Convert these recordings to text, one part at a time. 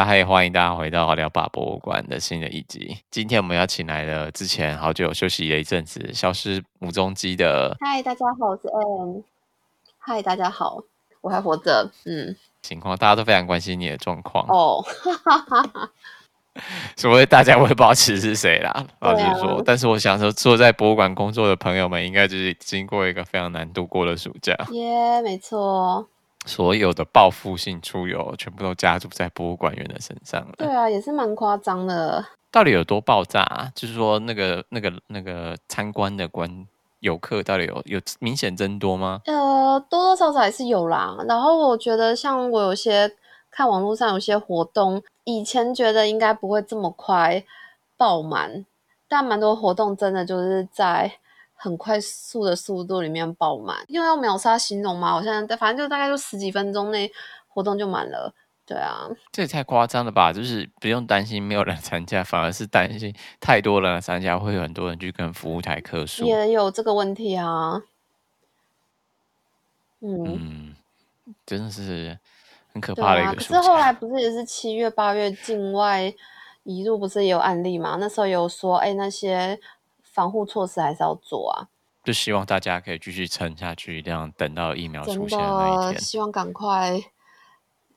家，还欢迎大家回到聊吧博物馆的新的一集。今天我们要请来了之前好久休息了一阵子、消失无踪迹的。嗨，大家好，我是 Ann。嗨，大家好，我还活着。嗯，情况大家都非常关心你的状况哦。所谓大家我也不知道其实是谁啦，老实说、啊。但是我想说，坐在博物馆工作的朋友们，应该就是经过一个非常难度过的暑假。耶、yeah，没错。所有的报复性出游，全部都加注在博物馆员的身上了。对啊，也是蛮夸张的。到底有多爆炸啊？就是说，那个、那个、那个参观的观游客，到底有有明显增多吗？呃，多多少少还是有啦。然后我觉得，像我有些看网络上有些活动，以前觉得应该不会这么快爆满，但蛮多活动真的就是在。很快速的速度里面爆满，因为要秒杀形容嘛，我现在反正就大概就十几分钟内活动就满了。对啊，这也太夸张了吧？就是不用担心没有人参加，反而是担心太多人参加会有很多人去跟服务台客诉。也有这个问题啊。嗯，嗯真的是很可怕的一个。可是后来不是也是七月八月境外移入不是也有案例嘛？那时候有说，哎，那些。防护措施还是要做啊，就希望大家可以继续撑下去，这样等到疫苗出现的那一天，希望赶快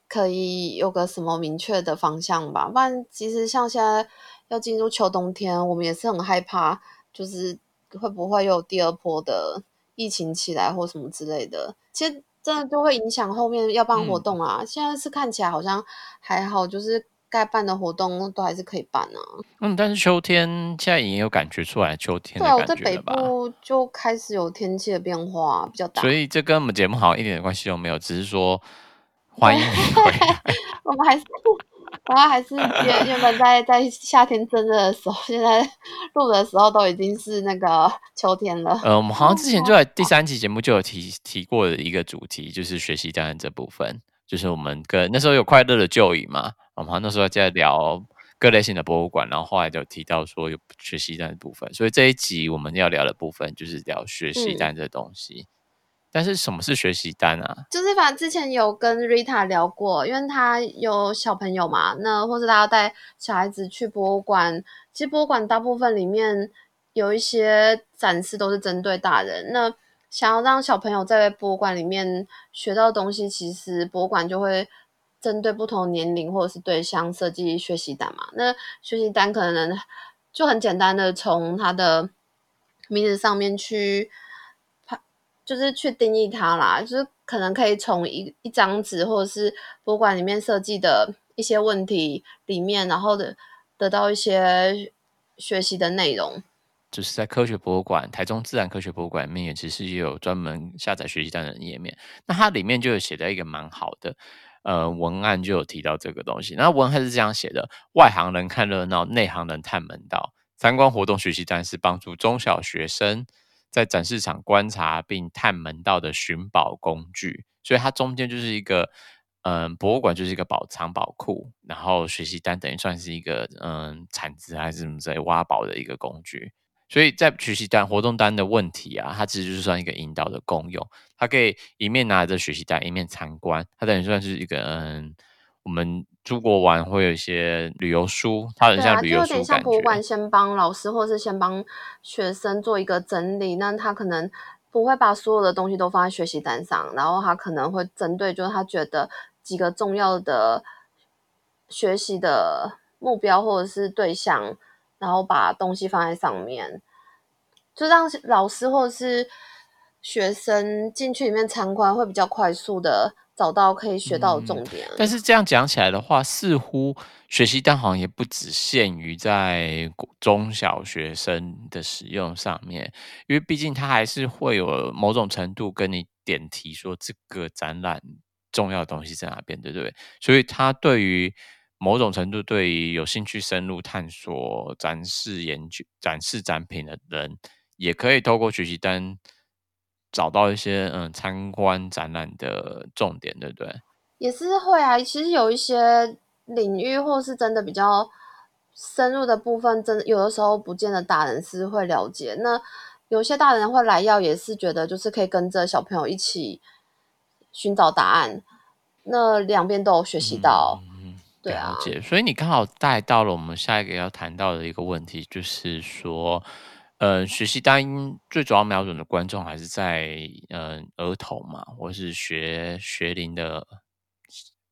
可以有个什么明确的方向吧。不然，其实像现在要进入秋冬天，我们也是很害怕，就是会不会有第二波的疫情起来或什么之类的。其实真的就会影响后面要办活动啊。嗯、现在是看起来好像还好，就是。该办的活动都还是可以办啊。嗯，但是秋天现在已经有感觉出来，秋天？对，我在北部就开始有天气的变化比较大，所以这跟我们节目好像一点关系都没有，只是说欢迎你回来。我们还是，我们还是原原本在在夏天真热的时候，现在录的时候都已经是那个秋天了。呃，我们好像之前就在 第三期节目就有提提过的一个主题，就是学习单这部分。就是我们跟那时候有快乐的旧影嘛，我们那时候在聊各类型的博物馆，然后后来就提到说有学习单的部分，所以这一集我们要聊的部分就是聊学习单这东西。嗯。但是什么是学习单啊？就是反正之前有跟 Rita 聊过，因为他有小朋友嘛，那或者他要带小孩子去博物馆，其实博物馆大部分里面有一些展示都是针对大人，那。想要让小朋友在博物馆里面学到东西，其实博物馆就会针对不同年龄或者是对象设计学习单嘛。那学习单可能就很简单的从它的名字上面去，就是去定义它啦。就是可能可以从一一张纸或者是博物馆里面设计的一些问题里面，然后的得到一些学习的内容。就是在科学博物馆，台中自然科学博物馆里面，也其实也有专门下载学习单的页面。那它里面就有写的一个蛮好的呃文案，就有提到这个东西。那文案是这样写的：外行人看热闹，内行人探门道。参观活动学习单是帮助中小学生在展示场观察并探门道的寻宝工具。所以它中间就是一个嗯、博物馆就是一个宝藏宝库，然后学习单等于算是一个嗯铲子还是什么之类挖宝的一个工具。所以在学习单、活动单的问题啊，它其实就是算一个引导的功用。它可以一面拿着学习单，一面参观。它等于算是一个嗯，我们出国玩会有一些旅游书，它很像旅游书，就有点像博物馆先帮老师或是先帮学生做一个整理。那他可能不会把所有的东西都放在学习单上，然后他可能会针对就是他觉得几个重要的学习的目标或者是对象。然后把东西放在上面，就让老师或者是学生进去里面参观，会比较快速的找到可以学到的重点。嗯，但是这样讲起来的话，似乎学习单好像也不只限于在中小学生的使用上面，因为毕竟它还是会有某种程度跟你点题说这个展览重要的东西在哪边，对不对？所以它对于某种程度，对于有兴趣深入探索、展示研究、展示展品的人，也可以透过学习单找到一些嗯参观展览的重点，对不对？也是会啊。其实有一些领域或是真的比较深入的部分，真的有的时候不见得大人是会了解。那有些大人会来要，也是觉得就是可以跟着小朋友一起寻找答案。那两边都有学习到。嗯对啊，了解。所以你刚好带到了我们下一个要谈到的一个问题，就是说，呃，学习单最主要瞄准的观众还是在呃儿童嘛，或是学学龄的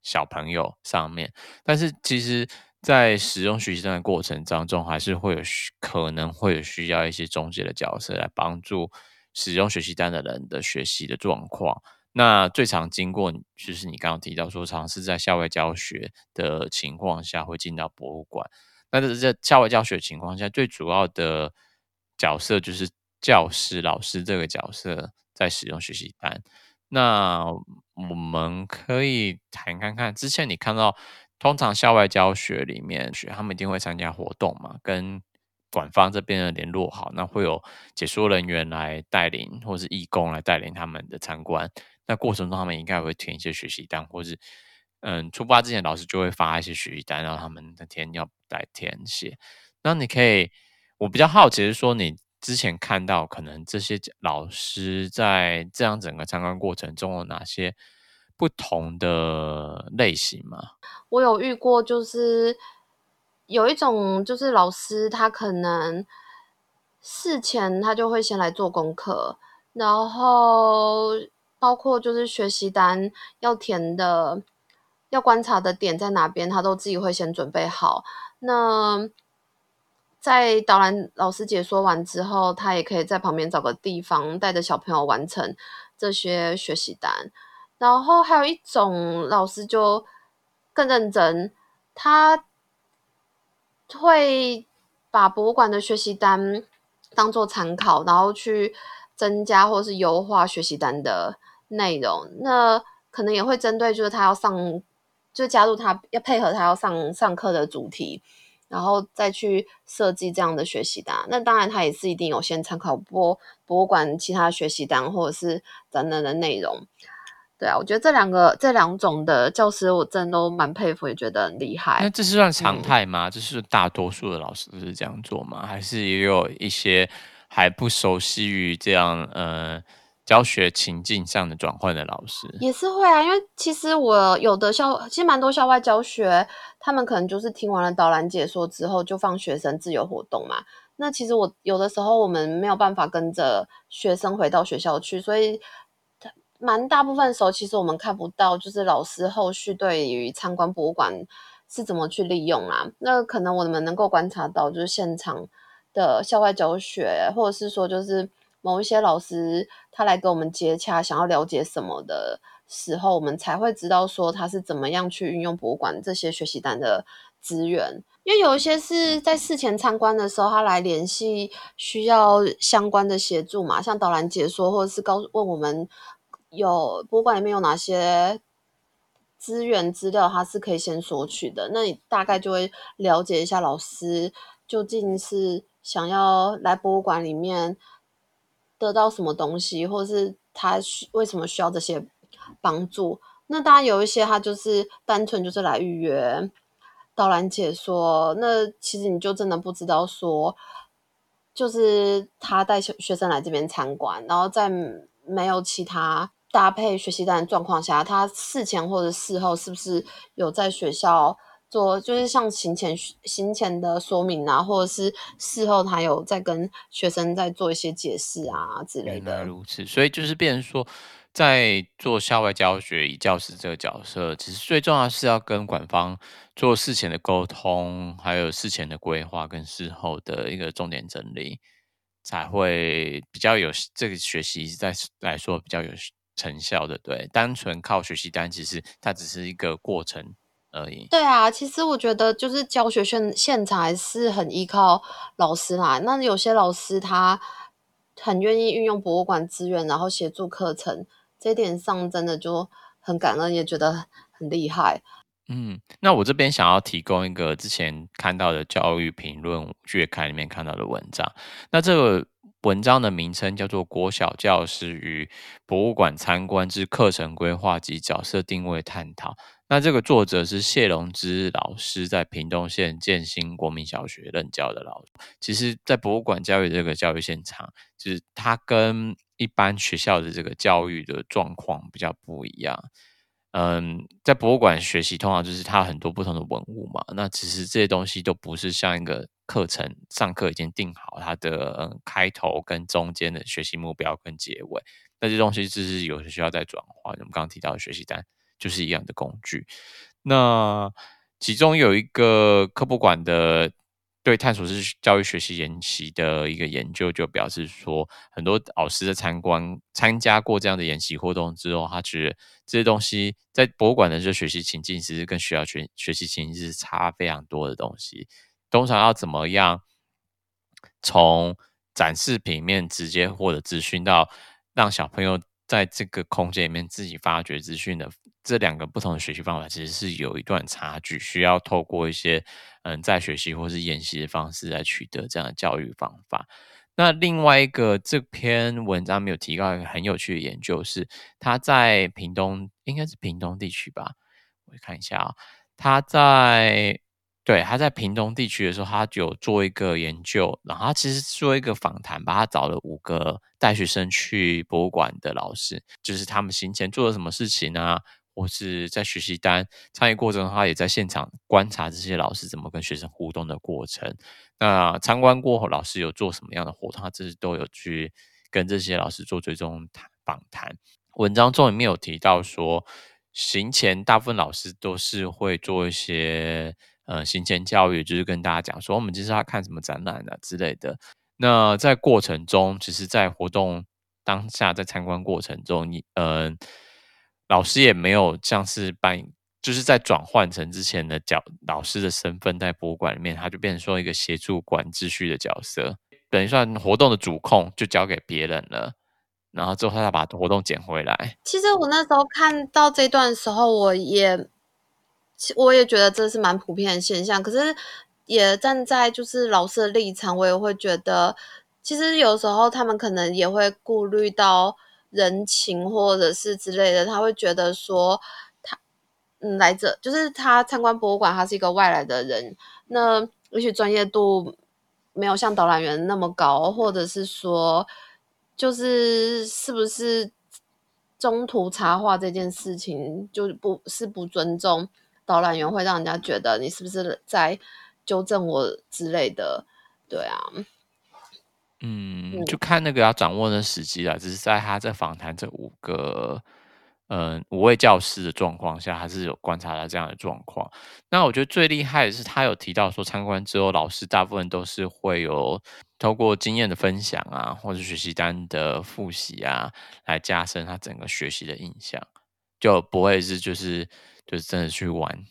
小朋友上面。但是其实，在使用学习单的过程当中，还是会有可能会有需要一些中介的角色来帮助使用学习单的人的学习的状况。那最常经过就是你刚刚提到说，尝试在校外教学的情况下会进到博物馆。那这在校外教学情况下，最主要的角色就是教师、老师这个角色在使用学习单。那我们可以谈看看，之前你看到，通常校外教学里面，学他们一定会参加活动嘛，跟馆方这边的联络好，那会有解说人员来带领，或是义工来带领他们的参观。那过程中，他们应该会填一些学习单，或是嗯，出发之前老师就会发一些学习单，让他们那天要来填写。那你可以，我比较好奇是说，你之前看到可能这些老师在这样整个参观过程中有哪些不同的类型吗？我有遇过，就是有一种就是老师他可能事前他就会先来做功课，然后。包括就是学习单要填的、要观察的点在哪边，他都自己会先准备好。那在导览老师解说完之后，他也可以在旁边找个地方，带着小朋友完成这些学习单。然后还有一种老师就更认真，他会把博物馆的学习单当做参考，然后去增加或是优化学习单的。内容，那可能也会针对，就是他要上，就加入他要配合他要上上课的主题，然后再去设计这样的学习单。那当然，他也是一定有先参考博博物馆其他学习单或者是等等的内容。对啊，我觉得这两个这两种的教师，我真的都蛮佩服，也觉得很厉害。那这是算常态吗？这、嗯、是大多数的老师都是这样做吗？还是也有一些还不熟悉于这样呃？教学情境上的转换的老师也是会啊，因为其实我有的校，其实蛮多校外教学，他们可能就是听完了导览解说之后，就放学生自由活动嘛。那其实我有的时候我们没有办法跟着学生回到学校去，所以蛮大部分时候，其实我们看不到，就是老师后续对于参观博物馆是怎么去利用啊。那可能我们能够观察到，就是现场的校外教学，或者是说就是。某一些老师他来跟我们接洽，想要了解什么的时候，我们才会知道说他是怎么样去运用博物馆这些学习单的资源。因为有一些是在事前参观的时候，他来联系需要相关的协助嘛，像导览解说，或者是告问我们有博物馆里面有哪些资源资料，他是可以先索取的。那你大概就会了解一下老师究竟是想要来博物馆里面。得到什么东西，或是他需为什么需要这些帮助？那当然有一些他就是单纯就是来预约导览解说，那其实你就真的不知道说，就是他带学学生来这边参观，然后在没有其他搭配学习单的状况下，他事前或者事后是不是有在学校？做就是像行前行前的说明啊，或者是事后他有在跟学生在做一些解释啊之类的。原来如此，所以就是变成说，在做校外教学以教师这个角色，其实最重要是要跟馆方做事前的沟通，还有事前的规划跟事后的一个重点整理，才会比较有这个学习在来说比较有成效的。对，单纯靠学习单，其实它只是一个过程。而已。对啊，其实我觉得就是教学现现场还是很依靠老师啦。那有些老师他很愿意运用博物馆资源，然后协助课程，这一点上真的就很感恩，也觉得很厉害。嗯，那我这边想要提供一个之前看到的教育评论月刊里面看到的文章。那这个文章的名称叫做《国小教师与博物馆参观之课程规划及角色定位探讨》。那这个作者是谢龙之老师，在屏东县建新国民小学任教的老师。其实，在博物馆教育这个教育现场，就是他跟一般学校的这个教育的状况比较不一样。嗯，在博物馆学习，通常就是它很多不同的文物嘛。那其实这些东西都不是像一个课程上课已经定好它的开头跟中间的学习目标跟结尾，那这东西就是有需要再转换。我们刚刚提到的学习单就是一样的工具。那其中有一个科博馆的。对探索式教育学习研习的一个研究，就表示说，很多老师在参观、参加过这样的研习活动之后，他觉得这些东西在博物馆的这学习情境，其实跟学校学学习情境是差非常多的东西。通常要怎么样从展示品面直接获得资讯，到让小朋友在这个空间里面自己发掘资讯的？这两个不同的学习方法其实是有一段差距，需要透过一些嗯在学习或是研习的方式来取得这样的教育方法。那另外一个这篇文章没有提到一个很有趣的研究是，他在屏东，应该是屏东地区吧？我看一下啊，他在对他在屏东地区的时候，他就有做一个研究，然后他其实做一个访谈，把他找了五个带学生去博物馆的老师，就是他们行前做了什么事情啊？或是在学习单参与过程中，他也在现场观察这些老师怎么跟学生互动的过程。那参观过后，老师有做什么样的活动，他这是都有去跟这些老师做追踪访谈。文章中里面有提到说，行前大部分老师都是会做一些呃行前教育，就是跟大家讲说，我们接下来看什么展览啊之类的。那在过程中，其实，在活动当下，在参观过程中，你。呃老师也没有像是扮，就是在转换成之前的角老师的身份，在博物馆里面，他就变成说一个协助管秩序的角色，等于算活动的主控就交给别人了，然后之后他再把活动捡回来。其实我那时候看到这段时候，我也我也觉得这是蛮普遍的现象，可是也站在就是老师的立场，我也会觉得，其实有时候他们可能也会顾虑到。人情或者是之类的，他会觉得说他嗯来这就是他参观博物馆，他是一个外来的人，那也许专业度没有像导览员那么高，或者是说就是是不是中途插话这件事情就不是不尊重导览员，会让人家觉得你是不是在纠正我之类的，对啊。嗯，就看那个要掌握的时机了。只是在他在访谈这五个，嗯、呃，五位教师的状况下，还是有观察到这样的状况。那我觉得最厉害的是，他有提到说，参观之后，老师大部分都是会有透过经验的分享啊，或者学习单的复习啊，来加深他整个学习的印象，就不会是就是就是真的去玩。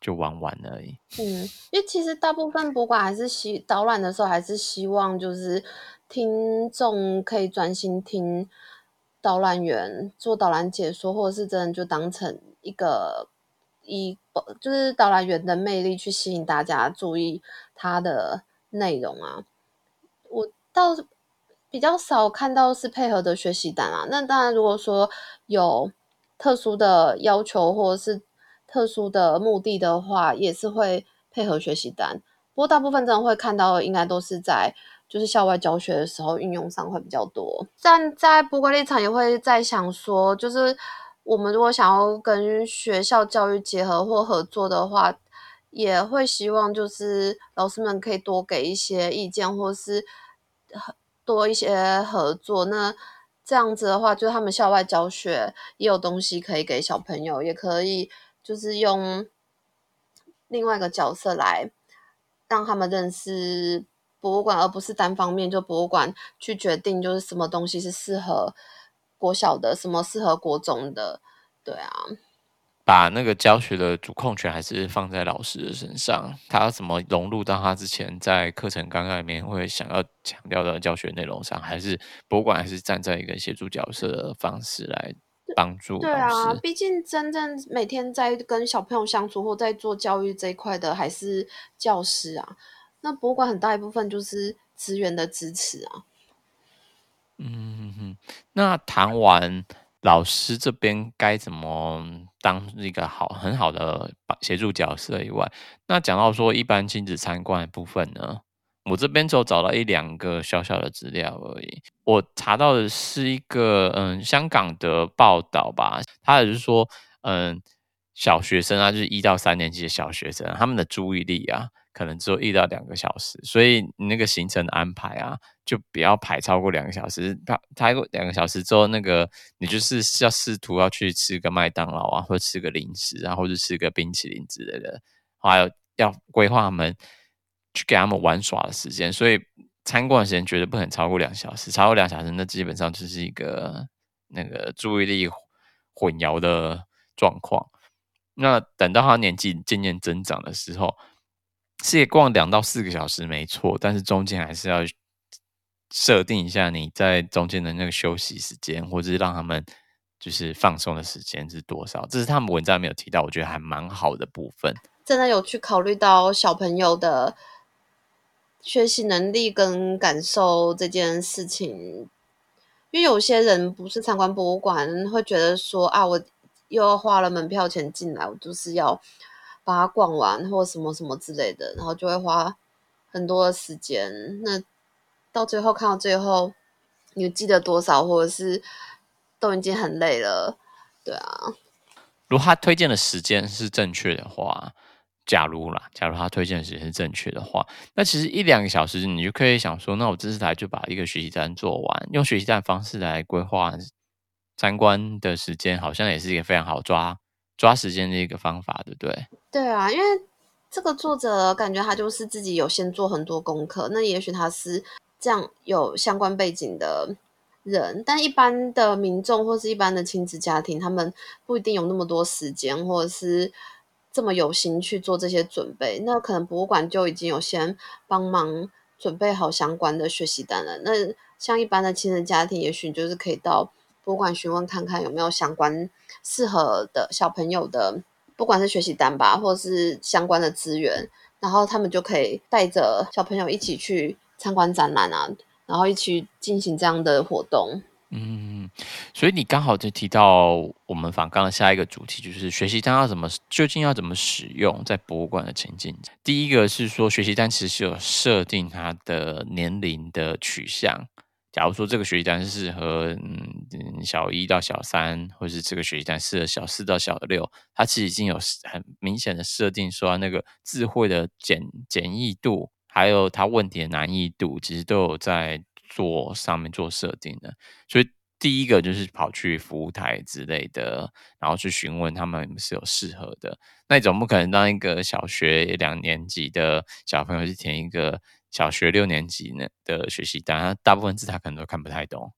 就玩玩而已。嗯，因为其实大部分博物馆还是希导览的时候，还是希望就是听众可以专心听导览员做导览解说，或者是真的就当成一个一就是导览员的魅力去吸引大家注意他的内容啊。我倒是比较少看到是配合的学习单啊。那当然，如果说有特殊的要求或者是特殊的目的的话，也是会配合学习单。不过大部分真的会看到，应该都是在就是校外教学的时候运用上会比较多。站在博物馆立场，也会在想说，就是我们如果想要跟学校教育结合或合作的话，也会希望就是老师们可以多给一些意见，或是多一些合作。那这样子的话，就他们校外教学也有东西可以给小朋友，也可以。就是用另外一个角色来让他们认识博物馆，而不是单方面就博物馆去决定，就是什么东西是适合国小的，什么适合国中的，对啊。把那个教学的主控权还是放在老师的身上，他要怎么融入到他之前在课程纲要里面会想要强调的教学内容上，还是博物馆还是站在一个协助角色的方式来。帮助对啊，毕竟真正每天在跟小朋友相处或在做教育这一块的还是教师啊。那博物馆很大一部分就是资源的支持啊。嗯哼，那谈完老师这边该怎么当一个好很好的协助角色以外，那讲到说一般亲子参观的部分呢？我这边只有找到一两个小小的资料而已。我查到的是一个嗯香港的报道吧，他也是说，嗯，小学生啊，就是一到三年级的小学生，他们的注意力啊，可能只有一到两个小时，所以你那个行程安排啊，就不要排超过两个小时。排排过两个小时之后，那个你就是要试图要去吃个麦当劳啊，或吃个零食啊，或者吃个冰淇淋之类的，还有要规划他们去给他们玩耍的时间，所以参观的时间绝对不能超过两小时。超过两小时，那基本上就是一个那个注意力混淆的状况。那等到他年纪渐渐增长的时候，是逛两到四个小时没错，但是中间还是要设定一下你在中间的那个休息时间，或者是让他们就是放松的时间是多少。这是他们文章没有提到，我觉得还蛮好的部分。真的有去考虑到小朋友的学习能力跟感受这件事情，因为有些人不是参观博物馆，会觉得说啊，我。又要花了门票钱进来，我就是要把它逛完，或什么什么之类的，然后就会花很多的时间。那到最后看到最后，你记得多少，或者是都已经很累了，对啊。如果他推荐的时间是正确的话，假如啦，假如他推荐的时间是正确的话，那其实一两个小时你就可以想说，那我这次来就把一个学习单做完，用学习单方式来规划。参观的时间好像也是一个非常好抓抓时间的一个方法，对不对？对啊，因为这个作者感觉他就是自己有先做很多功课，那也许他是这样有相关背景的人，但一般的民众或是一般的亲子家庭，他们不一定有那么多时间，或者是这么有心去做这些准备。那可能博物馆就已经有先帮忙准备好相关的学习单了。那像一般的亲子家庭，也许就是可以到。博物馆询问看看有没有相关适合的小朋友的，不管是学习单吧，或者是相关的资源，然后他们就可以带着小朋友一起去参观展览啊，然后一起进行这样的活动。嗯，所以你刚好就提到我们访刚的下一个主题，就是学习单要怎么，究竟要怎么使用在博物馆的情境。第一个是说，学习单其实是有设定它的年龄的取向。假如说这个学习单是适合嗯小一到小三，或是这个学习单适合小四到小六，它其实已经有很明显的设定，说那个智慧的简简易度，还有它问题的难易度，其实都有在做上面做设定的。所以第一个就是跑去服务台之类的，然后去询问他们是有适合的。那你总不可能让一个小学两年级的小朋友去填一个。小学六年级呢的学习单，大部分字他可能都看不太懂。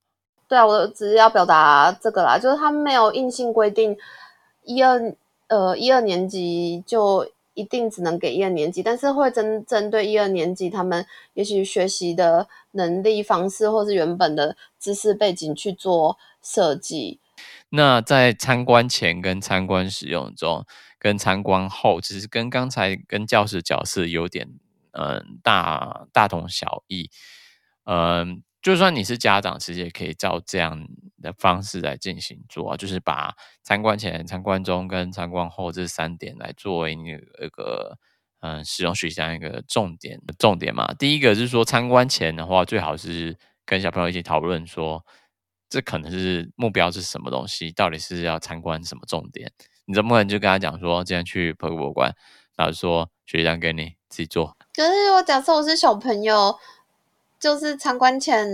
对啊，我只是要表达这个啦，就是他没有硬性规定一二呃一二年级就一定只能给一二年级，但是会针针对一二年级他们也许学习的能力方式或是原本的知识背景去做设计。那在参观前跟参观使用中跟参观后，其实跟刚才跟教室角色有点。嗯，大大同小异。嗯，就算你是家长，其实也可以照这样的方式来进行做啊，就是把参观前、参观中跟参观后这三点来作为你一个嗯使用学习单一个重点重点嘛。第一个是说，参观前的话，最好是跟小朋友一起讨论说，这可能是目标是什么东西，到底是要参观什么重点？你怎么可能就跟他讲说，今天去博物馆，然后说学习单给你自己做。可是我假设我是小朋友，就是参观前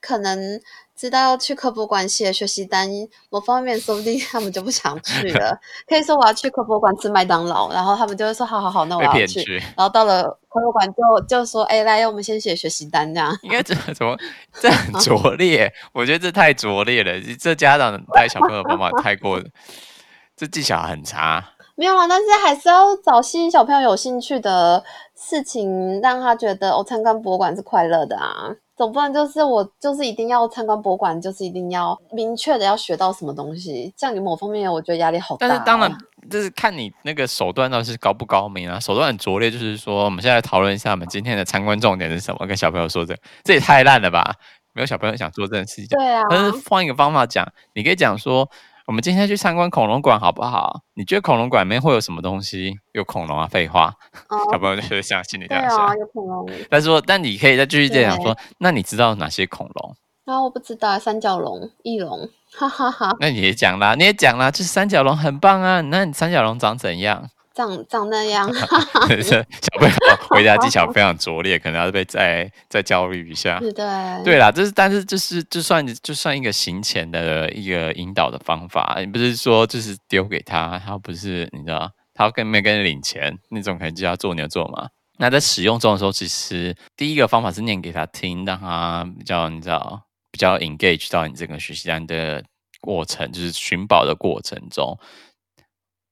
可能知道要去科博馆写学习单，某方面说不定他们就不想去了。可以说我要去科博馆吃麦当劳，然后他们就会说好好好，那我要去。去然后到了科博馆就就说，哎，来，我们先写学习单这样。应该这怎么这很拙劣？我觉得这太拙劣了。这家长带小朋友的方法太过，这技巧很差。没有啊，但是还是要找吸引小朋友有兴趣的事情，让他觉得我参观博物馆是快乐的啊。总不能就是我就是一定要参观博物馆，就是一定要明确的要学到什么东西。这样你某方面我觉得压力好大啊。但是当然，就是看你那个手段到底是高不高明啊。手段很拙劣，就是说我们现在来讨论一下，我们今天的参观重点是什么？跟小朋友说这个，这也太烂了吧？没有小朋友想做这件事情。对啊。但是换一个方法讲，你可以讲说。我们今天去参观恐龙馆好不好？你觉得恐龙馆里面会有什么东西？有恐龙啊？废话，哦、小朋友就觉得像心里这样想。有恐龙。但是说，但你可以再继续这样说。那你知道哪些恐龙？啊，我不知道三角龙、翼龙，哈哈哈。那你也讲啦，你也讲啦，就是三角龙很棒啊。那你三角龙长怎样？长长那样。小朋友 回答技巧非常拙劣，可能要被再再教育一下。对对啦，这是但是就是就算就算一个行前的一个引导的方法，你不是说就是丢给他，他不是你知道，他要跟没跟你领钱那种，可能就要做牛做马。那在使用中的时候，其实第一个方法是念给他听，让他比较你知道。比较 engage 到你这个学习单的过程，就是寻宝的过程中，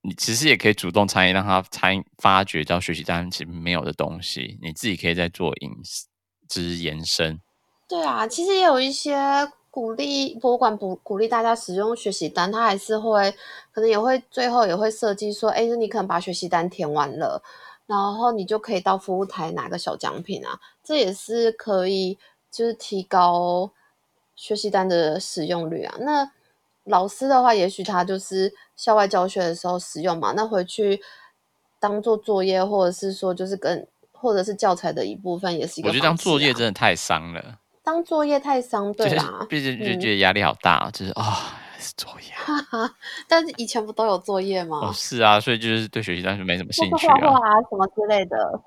你其实也可以主动参与，让他参发掘到学习单其实没有的东西，你自己可以再做引，之延伸。对啊，其实也有一些鼓励博物馆鼓鼓励大家使用学习单，他还是会可能也会最后也会设计说，哎，那你可能把学习单填完了，然后你就可以到服务台拿个小奖品啊，这也是可以就是提高。学习单的使用率啊，那老师的话，也许他就是校外教学的时候使用嘛，那回去当做作业，或者是说就是跟或者是教材的一部分，也是一个、啊。我觉得当作业真的太伤了。当作业太伤，对啦，毕竟就觉得压力好大，嗯、就是啊、哦，是作业。但是以前不都有作业吗？哦，是啊，所以就是对学习当时没什么兴趣啊，画画啊什么之类的。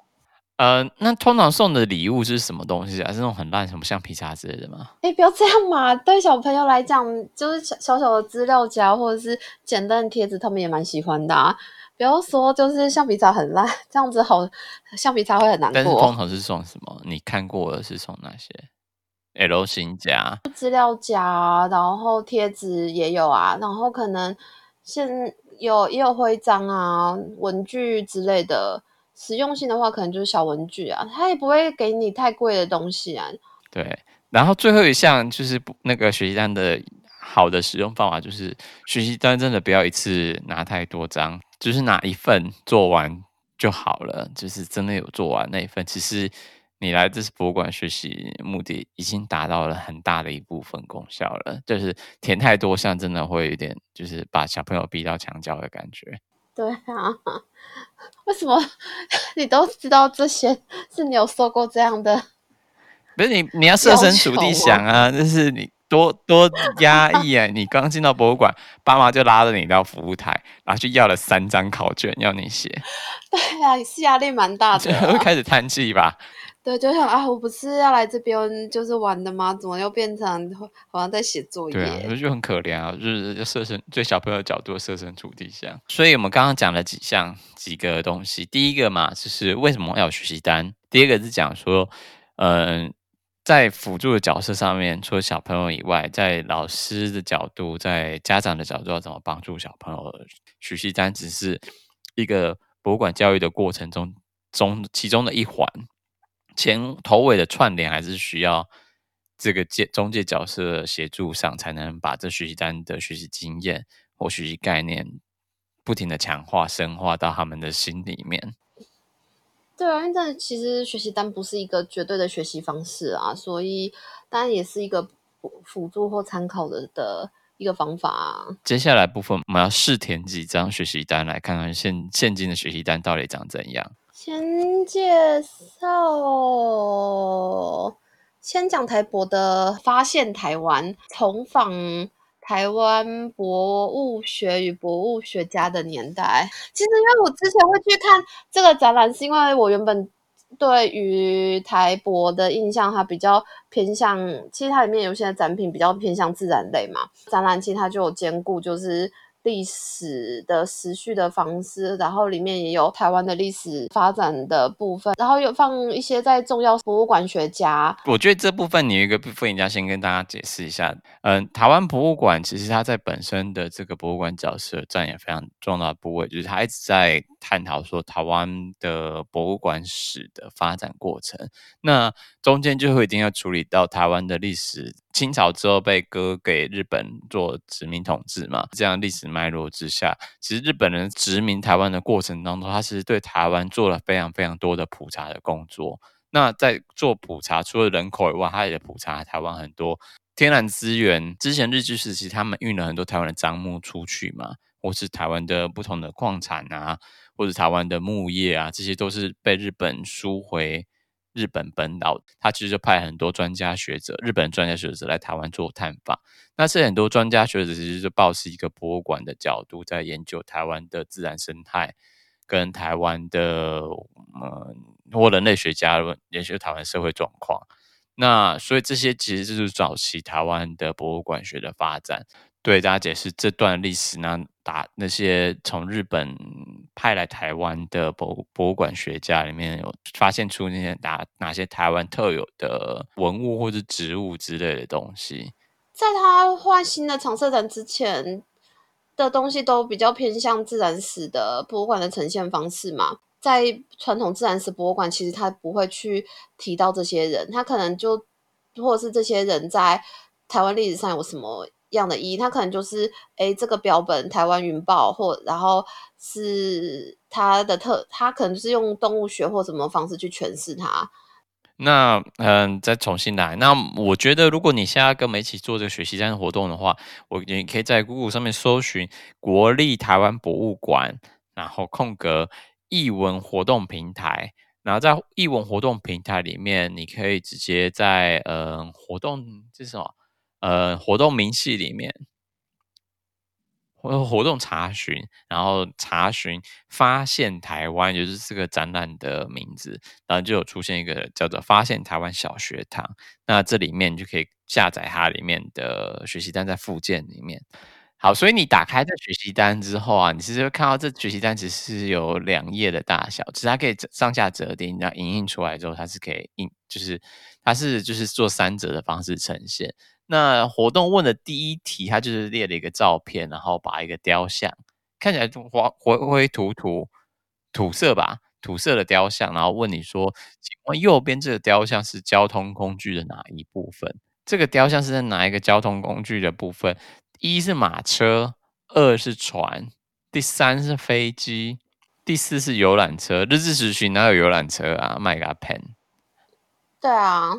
呃，那通常送的礼物是什么东西啊？是那种很烂，什么橡皮擦之类的吗？哎、欸，不要这样嘛！对小朋友来讲，就是小小小的资料夹或者是简单的贴纸，他们也蛮喜欢的啊。不要说就是橡皮擦很烂，这样子好，橡皮擦会很难过。但是通常是送什么？你看过的是送哪些？L 型夹、资料夹，然后贴纸也有啊，然后可能现有也有徽章啊、文具之类的。实用性的话，可能就是小文具啊，他也不会给你太贵的东西啊。对，然后最后一项就是那个学习单的好的使用方法，就是学习单真的不要一次拿太多张，就是拿一份做完就好了。就是真的有做完那一份，其实你来这次博物馆学习目的已经达到了很大的一部分功效了。就是填太多项，真的会有点就是把小朋友逼到墙角的感觉。对啊，为什么 你都知道这些？是你有受过这样的？不是你，你要设身处地想啊，就是你多多压抑啊！你刚进到博物馆，爸妈就拉着你到服务台，然后就要了三张考卷要你写。对啊，你是压力蛮大的，就会开始叹气吧？对，就像啊，我不是要来这边就是玩的吗？怎么又变成好像在写作业？对啊，就就很可怜啊，就是设身对小朋友的角度设身处地想。所以我们刚刚讲了几项几个东西，第一个嘛，就是为什么要有学习单？第二个是讲说，嗯、呃，在辅助的角色上面，除了小朋友以外，在老师的角度，在家长的角度，要怎么帮助小朋友？学习单只是一个博物馆教育的过程中中其中的一环。前头尾的串联还是需要这个介中介角色协助上，才能把这学习单的学习经验或学习概念不停的强化、深化到他们的心里面。对啊，因为其实学习单不是一个绝对的学习方式啊，所以当然也是一个辅助或参考的的一个方法啊。接下来部分我们要试填几张学习单，来看看现现今的学习单到底长怎样。先介绍，先讲台博的发现台湾，重访台湾博物学与博物学家的年代。其实，因为我之前会去看这个展览，是因为我原本对于台博的印象，它比较偏向，其实它里面有些展品比较偏向自然类嘛。展览其实它就有兼顾，就是。历史的时序的方式，然后里面也有台湾的历史发展的部分，然后有放一些在重要博物馆学家。我觉得这部分你有一个部分应该先跟大家解释一下。嗯，台湾博物馆其实它在本身的这个博物馆角色占也非常重要的部位，就是它一直在探讨说台湾的博物馆史的发展过程。那中间就会一定要处理到台湾的历史。清朝之后被割给日本做殖民统治嘛，这样历史脉络之下，其实日本人殖民台湾的过程当中，他其实对台湾做了非常非常多的普查的工作。那在做普查，除了人口以外，他也普查台湾很多天然资源。之前日据时期，他们运了很多台湾的樟木出去嘛，或是台湾的不同的矿产啊，或者台湾的木业啊，这些都是被日本输回日本本岛，他其实就派很多专家学者，日本专家学者来台湾做探访。那这很多专家学者其实就抱持一个博物馆的角度，在研究台湾的自然生态，跟台湾的呃或人类学家研究台湾社会状况。那所以这些其实就是早期台湾的博物馆学的发展。对大家解释这段历史呢，打那些从日本派来台湾的博博物馆学家里面有发现出那些哪哪些台湾特有的文物或者植物之类的东西。在他换新的常设展之前的东西都比较偏向自然史的博物馆的呈现方式嘛，在传统自然史博物馆，其实他不会去提到这些人，他可能就或者是这些人在台湾历史上有什么。一样的意义，它可能就是，诶，这个标本台湾云豹，或然后是它的特，它可能就是用动物学或什么方式去诠释它。那嗯，再重新来。那我觉得，如果你现在跟我们一起做这个学习单活动的话，我你可以在 Google 上面搜寻国立台湾博物馆，然后空格艺文活动平台，然后在艺文活动平台里面，你可以直接在嗯活动这是什么？呃，活动明细里面，活活动查询，然后查询发现台湾，就是这个展览的名字，然后就有出现一个叫做“发现台湾小学堂”。那这里面你就可以下载它里面的学习单，在附件里面。好，所以你打开这学习单之后啊，你其实会看到这学习单只是有两页的大小，其实它可以上下折叠，然后影印出来之后，它是可以印，就是它是就是做三折的方式呈现。那活动问的第一题，他就是列了一个照片，然后把一个雕像看起来就灰灰土土土色吧，土色的雕像，然后问你说，请问右边这个雕像是交通工具的哪一部分？这个雕像是在哪一个交通工具的部分？一是马车，二是船，第三是飞机，第四是游览车。日治时期哪有游览车啊？卖个 pen。对啊，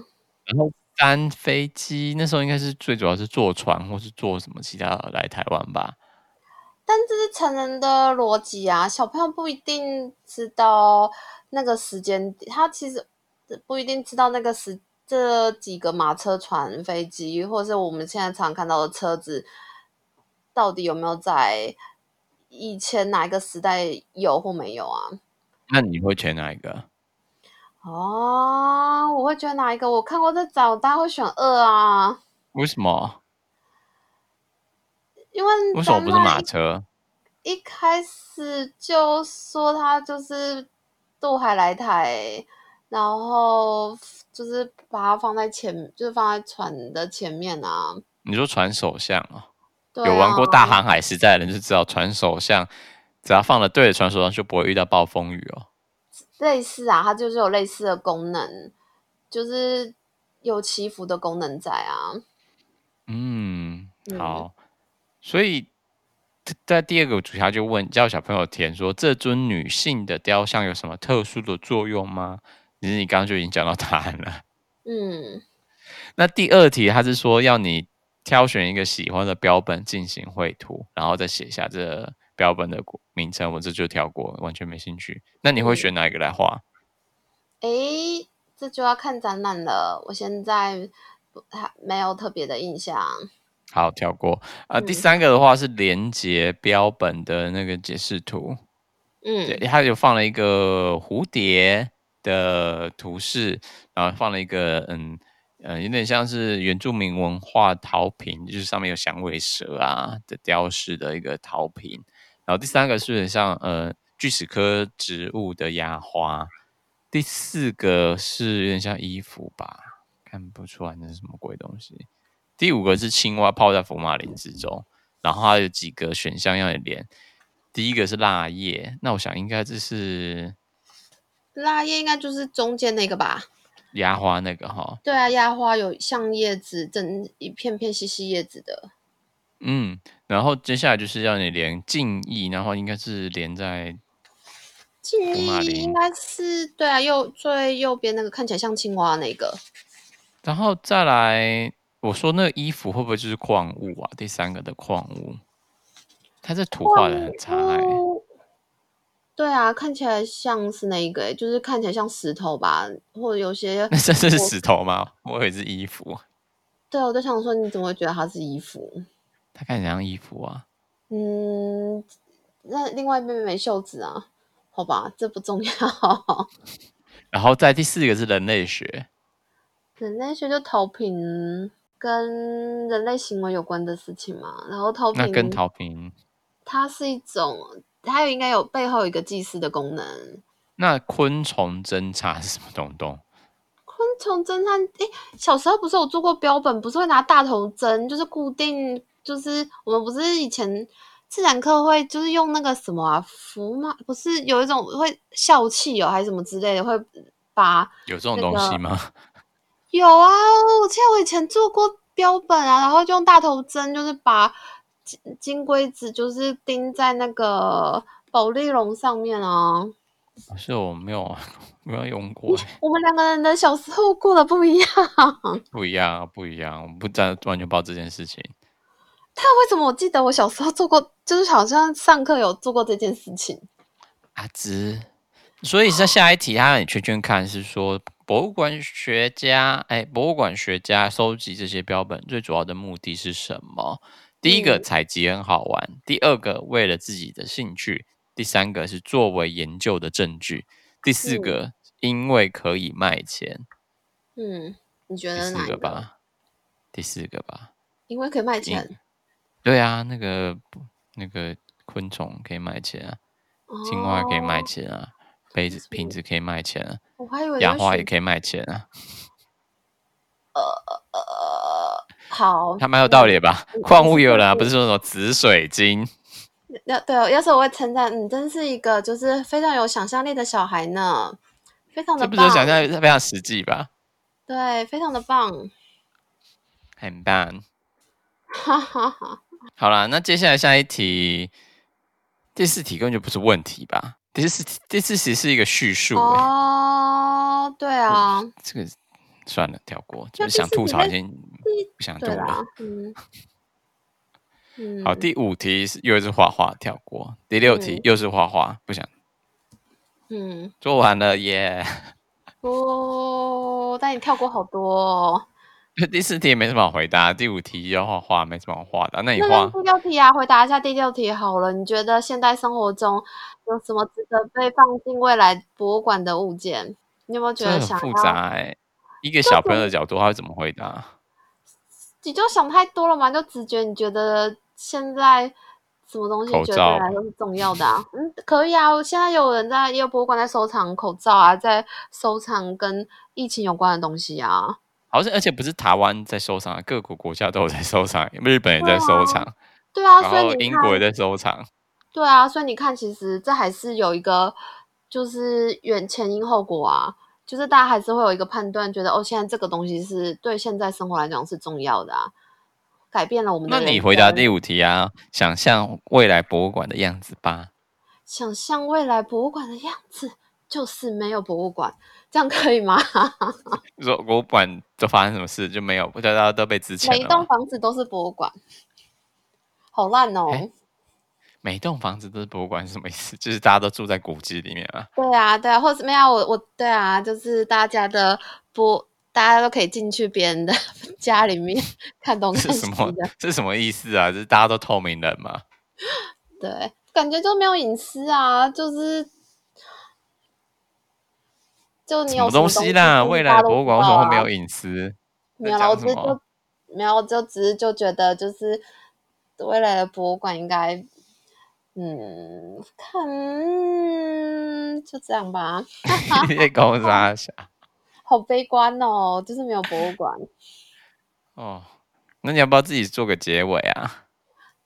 然后。单飞机那时候应该是最主要是坐船或是坐什么其他来台湾吧，但这是成人的逻辑啊，小朋友不一定知道那个时间，他其实不一定知道那个时这几个马车、船、飞机，或者是我们现在常看到的车子，到底有没有在以前哪一个时代有或没有啊？那你会选哪一个？哦，我会觉得哪一个？我看过这早，大家会选二啊？为什么？因为为什么不是马车？一开始就说他就是渡海来台，然后就是把它放在前，就是放在船的前面啊。你说船首像啊？有玩过大航海时代的人就知道，船首像只要放了对的船首像，就不会遇到暴风雨哦。类似啊，它就是有类似的功能，就是有祈福的功能在啊。嗯，好。嗯、所以在第二个主题，他就问叫小朋友填说，这尊女性的雕像有什么特殊的作用吗？其实你刚刚就已经讲到答案了。嗯。那第二题，他是说要你挑选一个喜欢的标本进行绘图，然后再写下这。标本的名称，我这就跳过，完全没兴趣。那你会选哪一个来画？哎、嗯，这就要看展览了。我现在还没有特别的印象。好，跳过。啊、第三个的话是连接标本的那个解释图。嗯，对，它有放了一个蝴蝶的图示，然后放了一个嗯。嗯，有点像是原住民文化陶瓶，就是上面有响尾蛇啊的雕饰的一个陶瓶。然后第三个是有点像呃锯齿科植物的压花。第四个是有点像衣服吧，看不出来那是什么鬼东西。第五个是青蛙泡在福马林之中，然后它有几个选项要你连。第一个是蜡叶，那我想应该这是蜡叶，应该就是中间那个吧。压花那个哈，对啊，压花有像叶子，整一片片细细叶子的。嗯，然后接下来就是要你连敬意，然后应该是连在静意，应该是对啊，右最右边那个看起来像青蛙那个。然后再来，我说那个衣服会不会就是矿物啊？第三个的矿物，它这图画的很差哎。对啊，看起来像是那一个，就是看起来像石头吧，或者有些 那这是石头吗？我以为是衣服。对，我就想说，你怎么会觉得它是衣服？它看起来像衣服啊。嗯，那另外一边没袖子啊？好吧，这不重要。然后在第四个是人类学，人类学就投屏跟人类行为有关的事情嘛。然后投屏，那跟投屏，它是一种。它有应该有背后有一个祭祀的功能。那昆虫侦察是什么东东？昆虫侦察，哎，小时候不是有做过标本，不是会拿大头针，就是固定，就是我们不是以前自然课会就是用那个什么啊，符吗？不是有一种会笑气哦，还是什么之类的，会把、那个、有这种东西吗？有啊，我记得我以前做过标本啊，然后就用大头针，就是把。金金龟子就是钉在那个保丽龙上面啊！是我没有没有用过。我们两个人的小时候过得不一样，不一样，不一样。我不知完全不知道这件事情。他为什么我记得我小时候做过，就是好像上课有做过这件事情？阿芝，所以在下一题，他让你圈圈看，是说博物馆学家，哎，博物馆学家收集这些标本最主要的目的是什么？第一个采集很好玩，嗯，第二个为了自己的兴趣，第三个是作为研究的证据，第四个，嗯，因为可以卖钱。嗯，你觉得四个吧？第四个吧？因为可以卖钱。对啊，那个那个昆虫可以卖钱啊，哦，青蛙可以卖钱啊，杯子瓶子可以卖钱啊，我还以为牙花也可以卖钱啊。呃呃。好，还蛮有道理吧？矿物也有人啊，不是说什么紫水晶？要对哦，要是我会称赞你，真是一个就是非常有想象力的小孩呢，非常的棒。这不是想象力，非常实际吧？对，非常的棒，很棒。哈哈哈。好啦，那接下来下一题，第四题根本就不是问题吧？第四题，第四题是一个叙述。哦，对啊，这个。算了，跳过。就是想吐槽，先不想吐了。嗯嗯。好，第五题是又是画画，跳过。第六题又是画画，不想。嗯。做完了耶。哦，但你跳过好多哦。第四题也没什么好回答，第五题要画画，没什么好画的。那你画。第六题啊，回答一下第六题好了。你觉得现代生活中有什么值得被放进未来博物馆的物件？你有没有觉得想很复杂哎、欸？一个小朋友的角度，他会怎么回答？你就想太多了嘛？就直觉，你觉得现在什么东西对你来说是重要的啊？嗯，可以啊。我现在有人在，也有博物馆在收藏口罩啊，在收藏跟疫情有关的东西啊。好像而且不是台湾在收藏，各国国家都有在收藏，日本也在收藏。对啊，所以英国也在收藏。对啊，所以你看，其实这还是有一个，就是远前因后果啊。就是大家还是会有一个判断，觉得哦，现在这个东西是对现在生活来讲是重要的啊，改变了我们的。那你回答第五题啊，想象未来博物馆的样子吧。想象未来博物馆的样子，就是没有博物馆，这样可以吗？说博物馆都发生什么事就没有，大家都被资遣了。每一栋房子都是博物馆，好烂哦。欸每栋房子都是博物馆是什么意思？就是大家都住在古迹里面啊？对啊，对啊，或者没有我我对啊，就是大家的博，大家都可以进去别人的 家里面看东西。是什么？这是什么意思啊？就是大家都透明人吗？对，感觉就没有隐私啊，就是就你有什么东西啦？未来的博物馆为什么会没有隐私？没有，我只是就没有，我就只是就觉得，就是未来的博物馆应该。嗯，看，就这样吧。你在搞啥？好悲观哦，就是没有博物馆。哦，那你要不要自己做个结尾啊？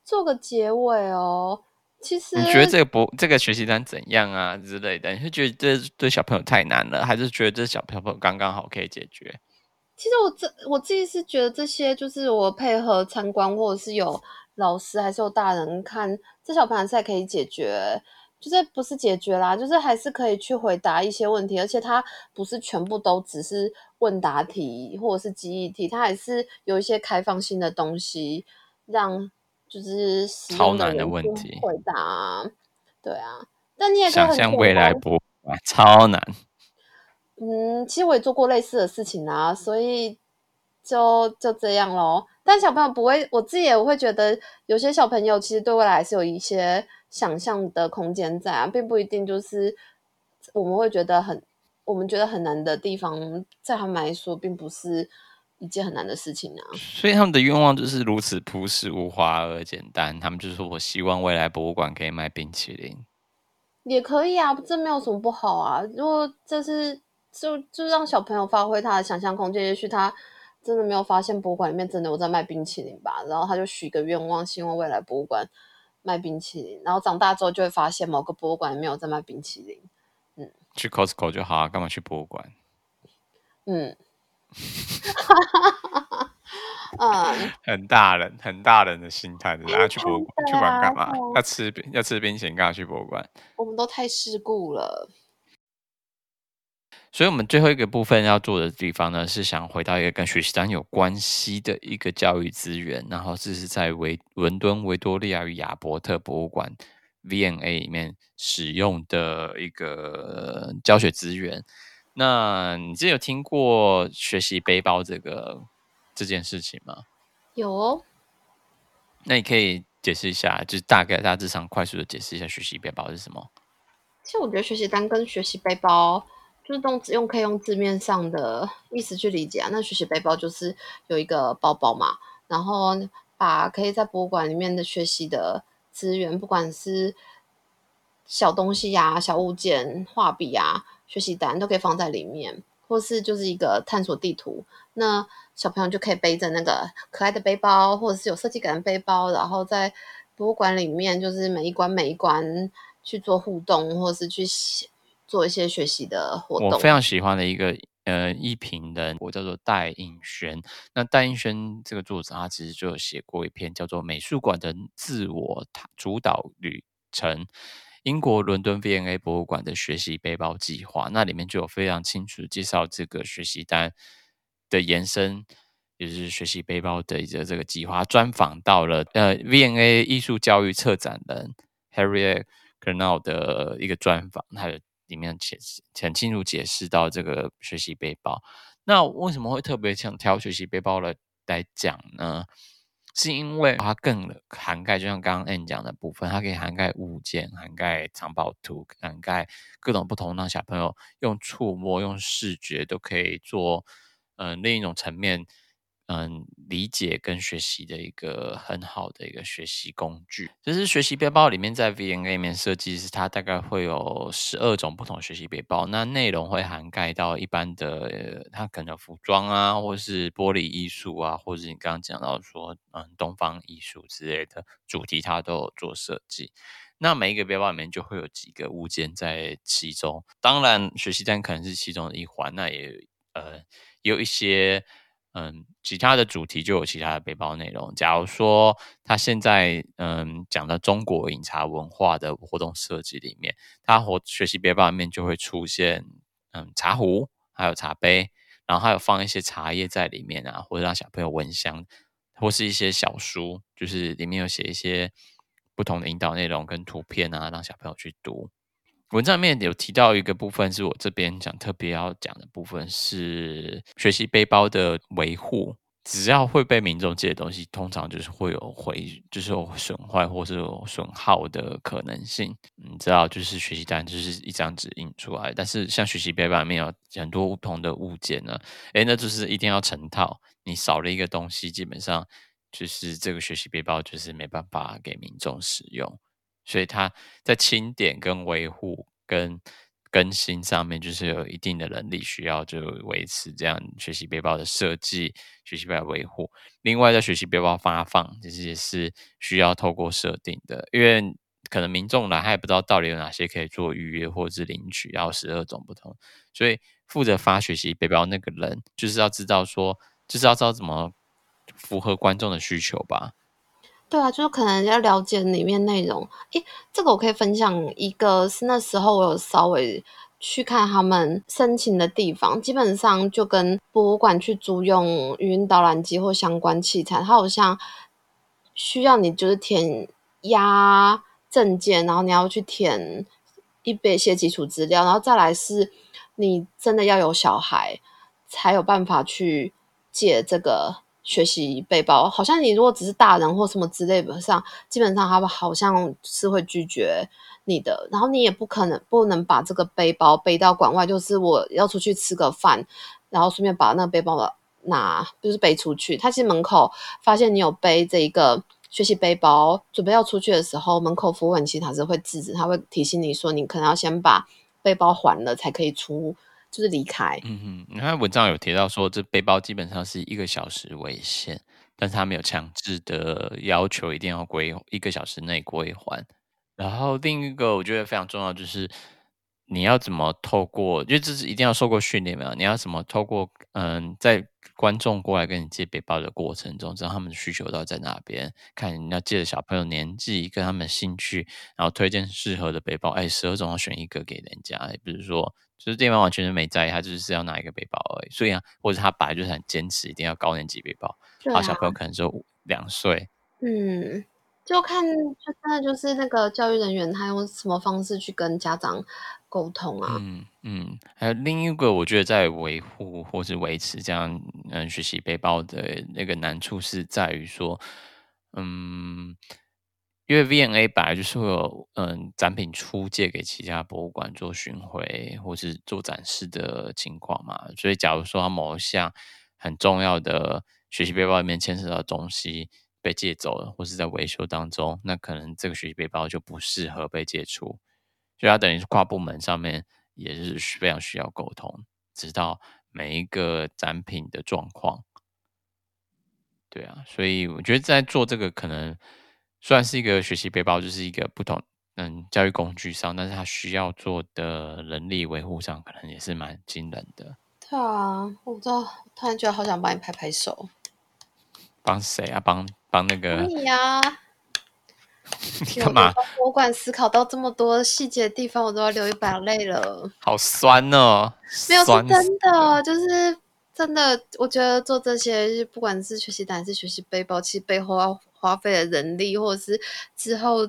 做个结尾哦。其实你觉得这个博这个学习单怎样啊之类的？你是觉得这对小朋友太难了，还是觉得这小朋友刚刚好可以解决？其实我这我自己是觉得这些就是我配合参观或者是有。老师还是有大人看，这小朋友才可以解决，就是不是解决啦，就是还是可以去回答一些问题，而且它不是全部都只是问答题或者是记忆题，它还是有一些开放性的东西，让就是超难的问题回答。对啊，但你也想象未来博物馆超难。嗯，其实我也做过类似的事情啊，所以就就这样咯。但小朋友不会，我自己也会觉得，有些小朋友其实对未来还是有一些想象的空间在啊，并不一定就是我们会觉得很，我们觉得很难的地方，在他们来说，并不是一件很难的事情啊。所以他们的愿望就是如此朴实无华而简单。他们就是说我希望未来博物馆可以卖冰淇淋，也可以啊，这没有什么不好啊。如果这是。就就让小朋友发挥他的想象空间，也许他真的没有发现博物馆里面真的有在卖冰淇淋吧，然后他就许个愿望，希望未来博物馆卖冰淇淋，然后长大之后就会发现某个博物馆里面有在卖冰淇淋。嗯，去 Costco 就好啊，干嘛去博物馆？嗯，嗯，很大人很大人的心态，然后去博物馆去玩干嘛？要吃要吃冰淇淋干嘛去博物馆？我们都太世故了。所以，我们最后一个部分要做的地方呢，是想回到一个跟学习单有关系的一个教育资源，然后这是在维伦敦维多利亚与亚伯特博物馆 V&A 里面使用的一个教学资源。那你之前有听过学习背包这个这件事情吗？有哦。那你可以解释一下，就是大概大致上快速的解释一下学习背包是什么？其实我觉得学习单跟学习背包。就是用用可以用字面上的意思去理解啊。那学习背包就是有一个包包嘛，然后把可以在博物馆里面的学习的资源，不管是小东西呀、啊、小物件、画笔啊、学习单，都可以放在里面，或是就是一个探索地图。那小朋友就可以背着那个可爱的背包，或者是有设计感的背包，然后在博物馆里面，就是每一关每一关去做互动，或是去写。做一些学习的活动。我非常喜欢的一个呃一评人，我叫做戴应轩。那戴应轩这个作者，他其实就有写过一篇叫做《美术馆的自我主导旅程：英国伦敦 V&A 博物馆的学习背包计划》。那里面就有非常清楚介绍这个学习单的延伸，也就是学习背包的一个这个计划。专访到了呃 V&A 艺术教育策展人 Harriet Kernell 的一个专访，还有。里面解很清楚解释到这个学习背包，那为什么会特别想挑学习背包来来讲呢？是因为它更涵盖，就像刚刚 N 讲的部分，它可以涵盖物件、涵盖藏宝图、涵盖各种不同，让小朋友用触摸、用视觉都可以做，嗯、另一种层面。嗯，理解跟学习的一个很好的一个学习工具。就是学习背包里面，在 V N A 里面设计是它大概会有十二种不同学习背包，那内容会涵盖到一般的，它可能服装啊，或是玻璃艺术啊，或者你刚刚讲到说，嗯，东方艺术之类的主题，它都有做设计。那每一个背包里面就会有几个物件在其中，当然学习单可能是其中的一环，那也呃也有一些。嗯，其他的主题就有其他的背包内容。假如说他现在嗯讲的中国饮茶文化的活动设计里面，他活学习背包里面就会出现嗯茶壶，还有茶杯，然后还有放一些茶叶在里面啊，或者让小朋友闻香，或是一些小书，就是里面有写一些不同的引导内容跟图片啊，让小朋友去读。文章里面有提到一个部分，是我这边想特别要讲的部分，是学习背包的维护。只要会被民众借的东西，通常就是会有毁，就是有损坏或是有损耗的可能性。你知道，就是学习单就是一张纸印出来，但是像学习背包里面有很多不同的物件呢，诶，那就是一定要成套。你少了一个东西，基本上就是这个学习背包就是没办法给民众使用。所以它在清点、跟维护、跟更新上面，就是有一定的能力需要，就维持这样学习背包的设计、学习背包维护。另外，在学习背包发放，其实也是需要透过设定的，因为可能民众来，他也不知道到底有哪些可以做预约或者是领取，要十二种不同。所以，负责发学习背包那个人，就是要知道说，就是要知道怎么符合观众的需求吧。对啊，就是可能要了解里面内容。诶，这个我可以分享一个，是那时候我有稍微去看他们申请的地方，基本上就跟博物馆去租用语音导览机或相关器材，它好像需要你就是填压证件，然后你要去填一一些基础资料，然后再来是你真的要有小孩，才有办法去借这个学习背包。好像你如果只是大人或什么之类的上，基本上他们好像是会拒绝你的。然后你也不可能不能把这个背包背到馆外，就是我要出去吃个饭，然后顺便把那个背包拿，就是背出去。他其实门口发现你有背这一个。学习背包准备要出去的时候，门口服务员其实他是会制止，他会提醒你说，你可能要先把背包还了才可以出，就是离开。嗯哼，你看文章有提到说，这背包基本上是一个小时为限，但是他没有强制的要求一定要归一个小时内归还。然后另一个我觉得非常重要就是。你要怎么透过？因为这是一定要受过训练嘛。你要怎么透过？嗯，在观众过来跟你借背包的过程中，知道他们的需求到底在哪边？看你要借的小朋友年纪跟他们的兴趣，然后推荐适合的背包。哎，十二种要选一个给人家，比如说，就是对方完全是没在意，他就是要拿一个背包而已。所以啊，或者他本来就是很坚持，一定要高年级背包。对啊。小朋友可能只有两岁。嗯。就看，就真的就是那个教育人员他用什么方式去跟家长沟通啊？嗯嗯，还有另一个，我觉得在维护或是维持这样嗯学习背包的那个难处是在于说，嗯，因为 VNA 本来就是会有嗯展品出借给其他博物馆做巡回或是做展示的情况嘛，所以假如说某一项很重要的学习背包里面牵涉到东西。被借走了，或是在维修当中，那可能这个学习背包就不适合被借出，所以它等于是跨部门上面也是非常需要沟通，知道每一个展品的状况。对啊，所以我觉得在做这个可能虽然是一个学习背包，就是一个不同嗯教育工具上，但是它需要做的人力维护上，可能也是蛮惊人的。对啊，我知道，突然觉得好想帮你拍拍手。帮谁啊？帮？帮那个你呀？干嘛？博物馆思考到这么多细节的地方，我都要流一把泪了。好酸哦！没有，是真的，就是真的。我觉得做这些，不管是学习单还是学习背包，其实背后要花费的人力，或者是之后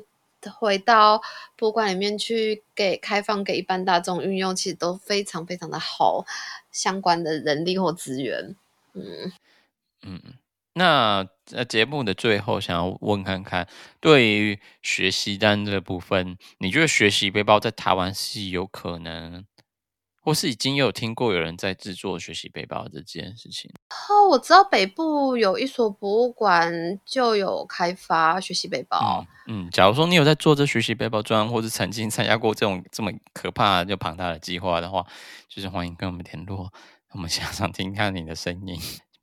回到博物馆里面去给开放给一般大众运用，其实都非常非常的好。相关的人力或资源，嗯嗯。那在节目的最后，想要问看看，对于学习单这部分，你觉得学习背包在台湾是有可能，或是已经有听过有人在制作学习背包这件事情？哦，我知道北部有一所博物馆就有开发学习背包。嗯，嗯，假如说你有在做这学习背包专，或是曾经参加过这种这么可怕又庞大的计划的话，就是欢迎跟我们联络，我们想想听看你的声音。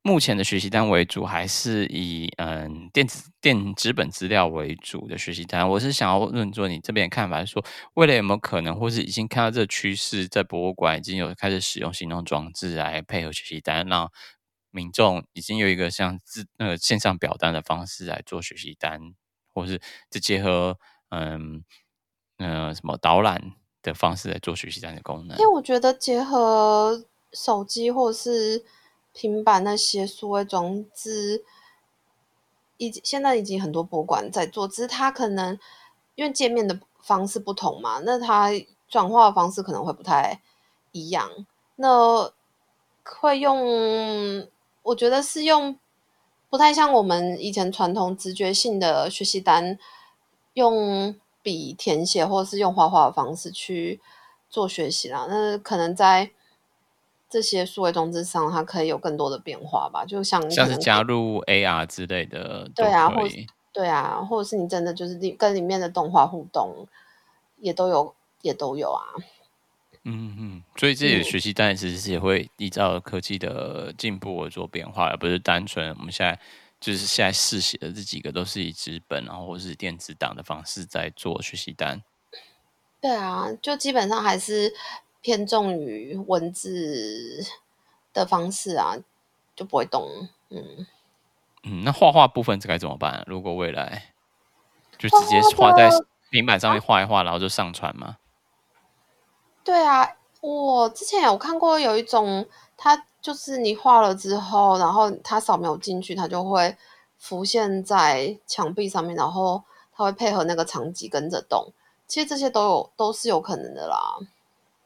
目前的学习单为主，还是以嗯电子电子本资料为主的学习单？我是想要问说你这边看法，是说未来有没有可能，或是已经看到这个趋势，在博物馆已经有开始使用行动装置来配合学习单，让民众已经有一个像自那个线上表单的方式来做学习单，或是再结合嗯嗯、呃、什么导览的方式来做学习单的功能？因为我觉得结合手机或是。平板那些数位装置，已现在已经很多博物馆在做，只是它可能因为界面的方式不同嘛，那它转化的方式可能会不太一样。那会用，我觉得是用不太像我们以前传统直觉性的学习单，用笔填写或者是用画画的方式去做学习啦。那可能在。这些数位装置上，它可以有更多的变化吧，就像像是加入 AR 之类的，对啊，或对啊，或者是你真的就是跟里面的动画互动，也都有，也都有啊。嗯嗯，所以这里的学习单其实也会依照科技的进步而做变化，而不是单纯我们现在就是现在试写的这几个都是以纸本然后或是电子档的方式在做学习单。对啊，就基本上还是。偏重于文字的方式啊，就不会动。嗯嗯，那画画部分该怎么办？如果未来就直接画在平板上面画一画，然后就上传吗？对啊，我之前有看过有一种，它就是你画了之后，然后它扫描进去，它就会浮现在墙壁上面，然后它会配合那个场景跟着动。其实这些都有都是有可能的啦。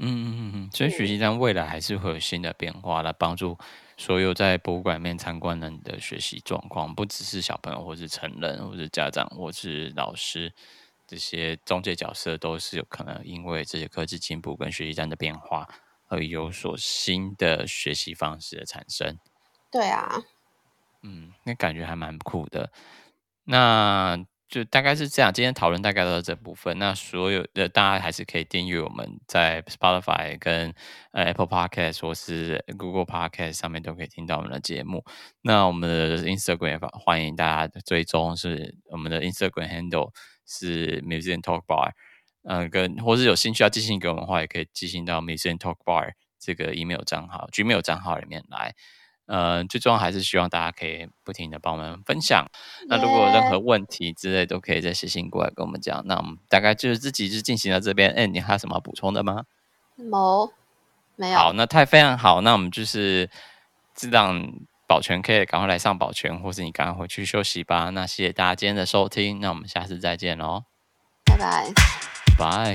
嗯嗯嗯嗯，所以学习单未来还是会有新的变化来帮助所有在博物馆面参观人的学习状况，不只是小朋友，或是成人，或是家长，或是老师，这些中介角色都是有可能因为这些科技进步跟学习单的变化而有所新的学习方式的产生。对啊，嗯，那感觉还蛮酷的。那。就大概是这样，今天讨论大概到这部分。那所有的大家还是可以订阅我们在 Spotify 跟呃 Apple Podcast 或是 Google Podcast 上面都可以听到我们的节目。那我们的 Instagram 欢迎大家追踪，是我们的 Instagram handle 是 Museum Talk Bar。嗯，跟或是有兴趣要寄信给我们的话，也可以寄信到 Museum Talk Bar 这个 email 账号、Gmail 账号里面来。呃，最重要还是希望大家可以不停的帮我们分享。那如果有任何问题之类，都可以再写信过来跟我们讲。那我们大概就是自己就进行到这边。哎，你还有什么要补充的吗？没，没有。好，那太非常好。那我们就是让保全可以赶快来上保全，或是你赶快回去休息吧。那谢谢大家今天的收听，那我们下次再见喽，拜拜，拜。